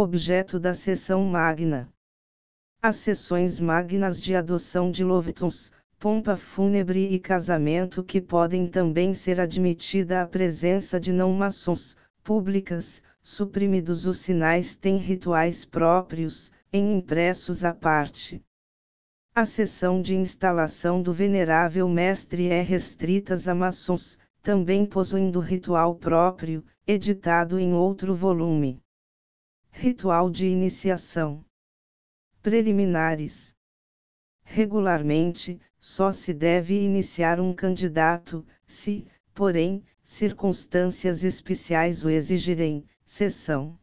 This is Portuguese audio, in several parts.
objeto da sessão magna. As sessões magnas de adoção de Lovitons, pompa fúnebre e casamento que podem também ser admitida a presença de não-maçons, públicas, suprimidos os sinais têm rituais próprios, em impressos à parte. A sessão de instalação do venerável mestre é restritas a maçons, também possuindo ritual próprio, editado em outro volume. Ritual de iniciação. Preliminares. Regularmente, só se deve iniciar um candidato, se, porém, circunstâncias especiais o exigirem, sessão.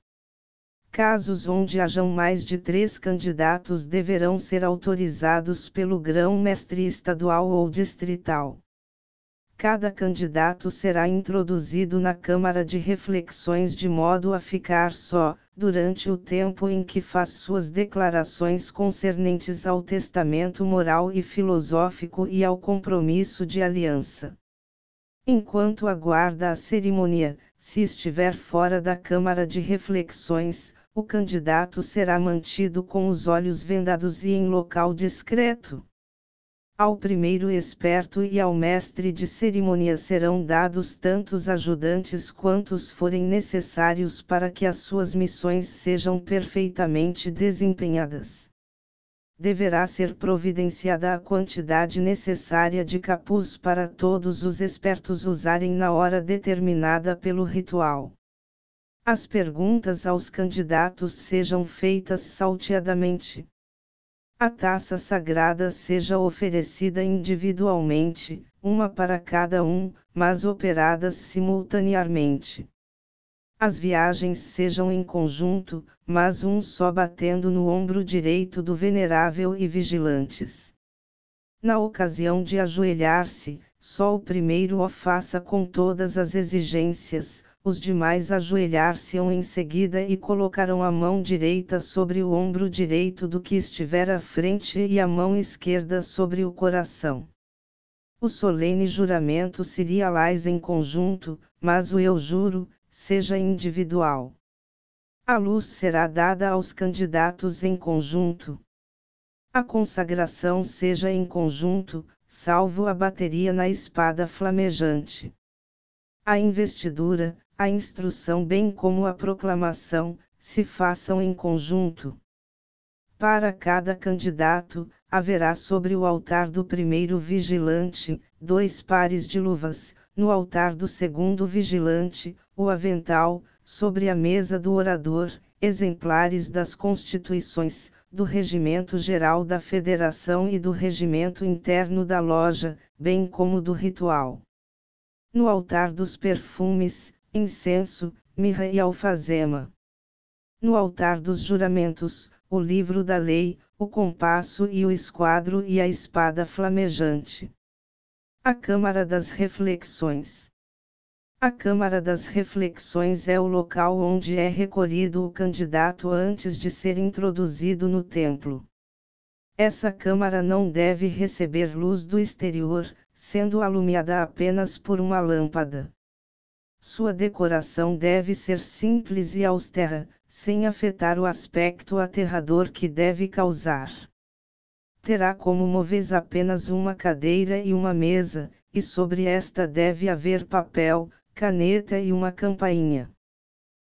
Casos onde hajam mais de três candidatos deverão ser autorizados pelo grão-mestre estadual ou distrital. Cada candidato será introduzido na Câmara de Reflexões de modo a ficar só, durante o tempo em que faz suas declarações concernentes ao testamento moral e filosófico e ao compromisso de aliança. Enquanto aguarda a cerimônia, se estiver fora da Câmara de Reflexões, o candidato será mantido com os olhos vendados e em local discreto. Ao primeiro esperto e ao mestre de cerimônia serão dados tantos ajudantes quantos forem necessários para que as suas missões sejam perfeitamente desempenhadas. Deverá ser providenciada a quantidade necessária de capuz para todos os espertos usarem na hora determinada pelo ritual. As perguntas aos candidatos sejam feitas salteadamente a taça sagrada seja oferecida individualmente, uma para cada um, mas operadas simultaneamente. As viagens sejam em conjunto, mas um só batendo no ombro direito do venerável e vigilantes. Na ocasião de ajoelhar-se, só o primeiro o faça com todas as exigências, os demais ajoelhar-se-ão em seguida e colocarão a mão direita sobre o ombro direito do que estiver à frente e a mão esquerda sobre o coração. O solene juramento seria lais em conjunto, mas o eu juro, seja individual. A luz será dada aos candidatos em conjunto. A consagração seja em conjunto, salvo a bateria na espada flamejante. A investidura, a instrução bem como a proclamação, se façam em conjunto. Para cada candidato, haverá sobre o altar do primeiro vigilante, dois pares de luvas, no altar do segundo vigilante, o avental, sobre a mesa do orador, exemplares das constituições, do Regimento Geral da Federação e do Regimento Interno da Loja, bem como do ritual. No altar dos perfumes, incenso, mirra e alfazema. No altar dos juramentos, o livro da lei, o compasso e o esquadro e a espada flamejante. A Câmara das Reflexões. A Câmara das Reflexões é o local onde é recolhido o candidato antes de ser introduzido no templo. Essa Câmara não deve receber luz do exterior, sendo alumiada apenas por uma lâmpada. Sua decoração deve ser simples e austera, sem afetar o aspecto aterrador que deve causar. Terá como móveis apenas uma cadeira e uma mesa, e sobre esta deve haver papel, caneta e uma campainha.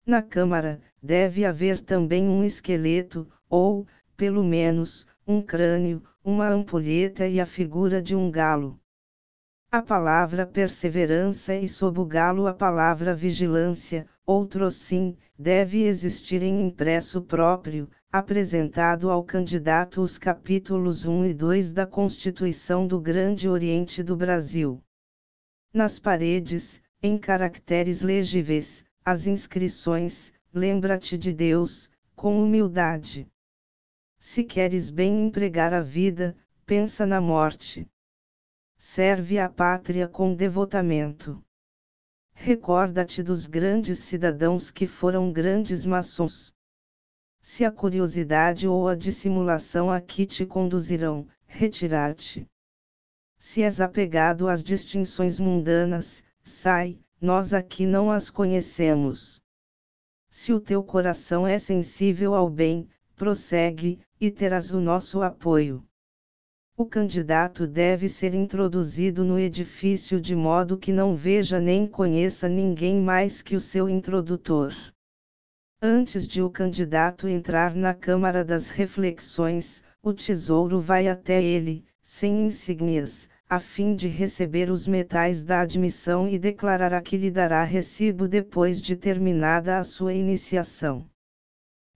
Na câmara, deve haver também um esqueleto, ou, pelo menos, um crânio, uma ampulheta e a figura de um galo a palavra perseverança e sob o galo a palavra vigilância, outro sim, deve existir em impresso próprio, apresentado ao candidato os capítulos 1 e 2 da Constituição do Grande Oriente do Brasil. Nas paredes, em caracteres legíveis, as inscrições, lembra-te de Deus, com humildade. Se queres bem empregar a vida, pensa na morte serve à pátria com devotamento. Recorda-te dos grandes cidadãos que foram grandes maçons. Se a curiosidade ou a dissimulação aqui te conduzirão, retira-te. Se és apegado às distinções mundanas, sai, nós aqui não as conhecemos. Se o teu coração é sensível ao bem, prossegue, e terás o nosso apoio. O candidato deve ser introduzido no edifício de modo que não veja nem conheça ninguém mais que o seu introdutor. Antes de o candidato entrar na Câmara das Reflexões, o tesouro vai até ele, sem insígnias, a fim de receber os metais da admissão e declarará que lhe dará recibo depois de terminada a sua iniciação.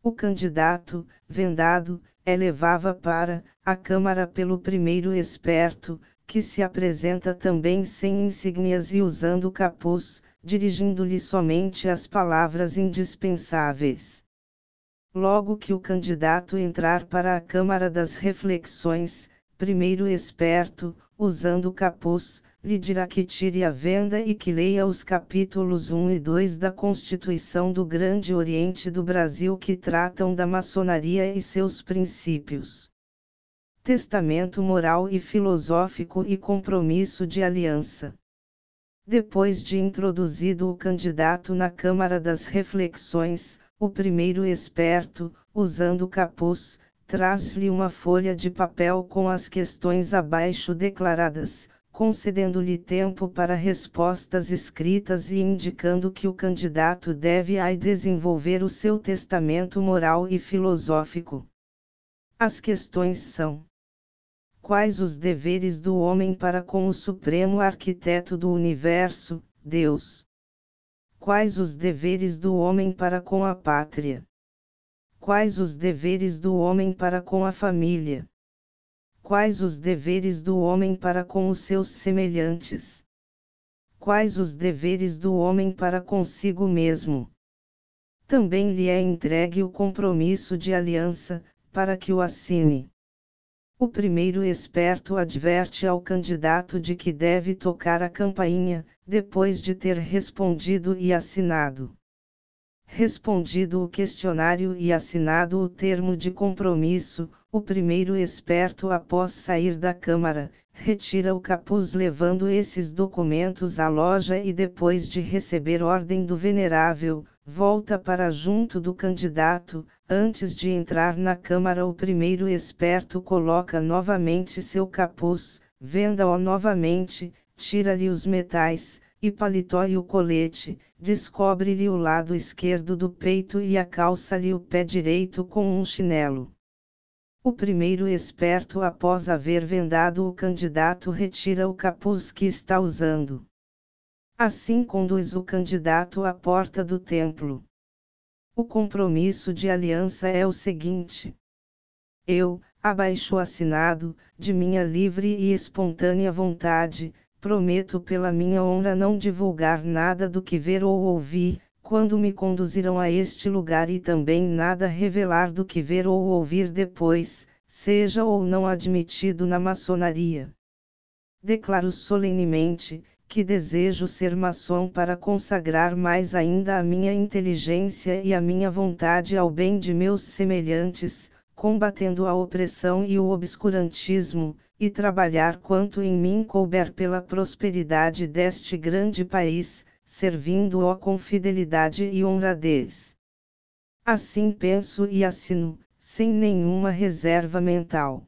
O candidato, vendado, é levava para a Câmara pelo primeiro esperto, que se apresenta também sem insígnias e usando capuz, dirigindo-lhe somente as palavras indispensáveis. Logo que o candidato entrar para a Câmara das Reflexões, primeiro esperto, usando capuz, lhe dirá que tire a venda e que leia os capítulos 1 e 2 da Constituição do Grande Oriente do Brasil que tratam da maçonaria e seus princípios. Testamento moral e filosófico e compromisso de aliança. Depois de introduzido o candidato na Câmara das Reflexões, o primeiro esperto, usando capuz, traz-lhe uma folha de papel com as questões abaixo declaradas, concedendo-lhe tempo para respostas escritas e indicando que o candidato deve aí desenvolver o seu testamento moral e filosófico. As questões são: Quais os deveres do homem para com o Supremo Arquiteto do Universo, Deus? Quais os deveres do homem para com a pátria? Quais os deveres do homem para com a família? Quais os deveres do homem para com os seus semelhantes? Quais os deveres do homem para consigo mesmo? Também lhe é entregue o compromisso de aliança, para que o assine. O primeiro esperto adverte ao candidato de que deve tocar a campainha, depois de ter respondido e assinado. Respondido o questionário e assinado o termo de compromisso, o primeiro esperto, após sair da Câmara, retira o capuz levando esses documentos à loja e depois de receber ordem do venerável, volta para junto do candidato. Antes de entrar na Câmara, o primeiro esperto coloca novamente seu capuz, venda-o novamente, tira-lhe os metais, e paletó e o colete, descobre-lhe o lado esquerdo do peito e acalça-lhe o pé direito com um chinelo. O primeiro esperto, após haver vendado o candidato, retira o capuz que está usando. Assim conduz o candidato à porta do templo. O compromisso de aliança é o seguinte: Eu, abaixo assinado, de minha livre e espontânea vontade, prometo pela minha honra não divulgar nada do que ver ou ouvir, quando me conduzirão a este lugar e também nada revelar do que ver ou ouvir depois, seja ou não admitido na maçonaria. Declaro solenemente, que desejo ser maçom para consagrar mais ainda a minha inteligência e a minha vontade ao bem de meus semelhantes, combatendo a opressão e o obscurantismo, e trabalhar quanto em mim couber pela prosperidade deste grande país, servindo-o com fidelidade e honradez. Assim penso e assino, sem nenhuma reserva mental.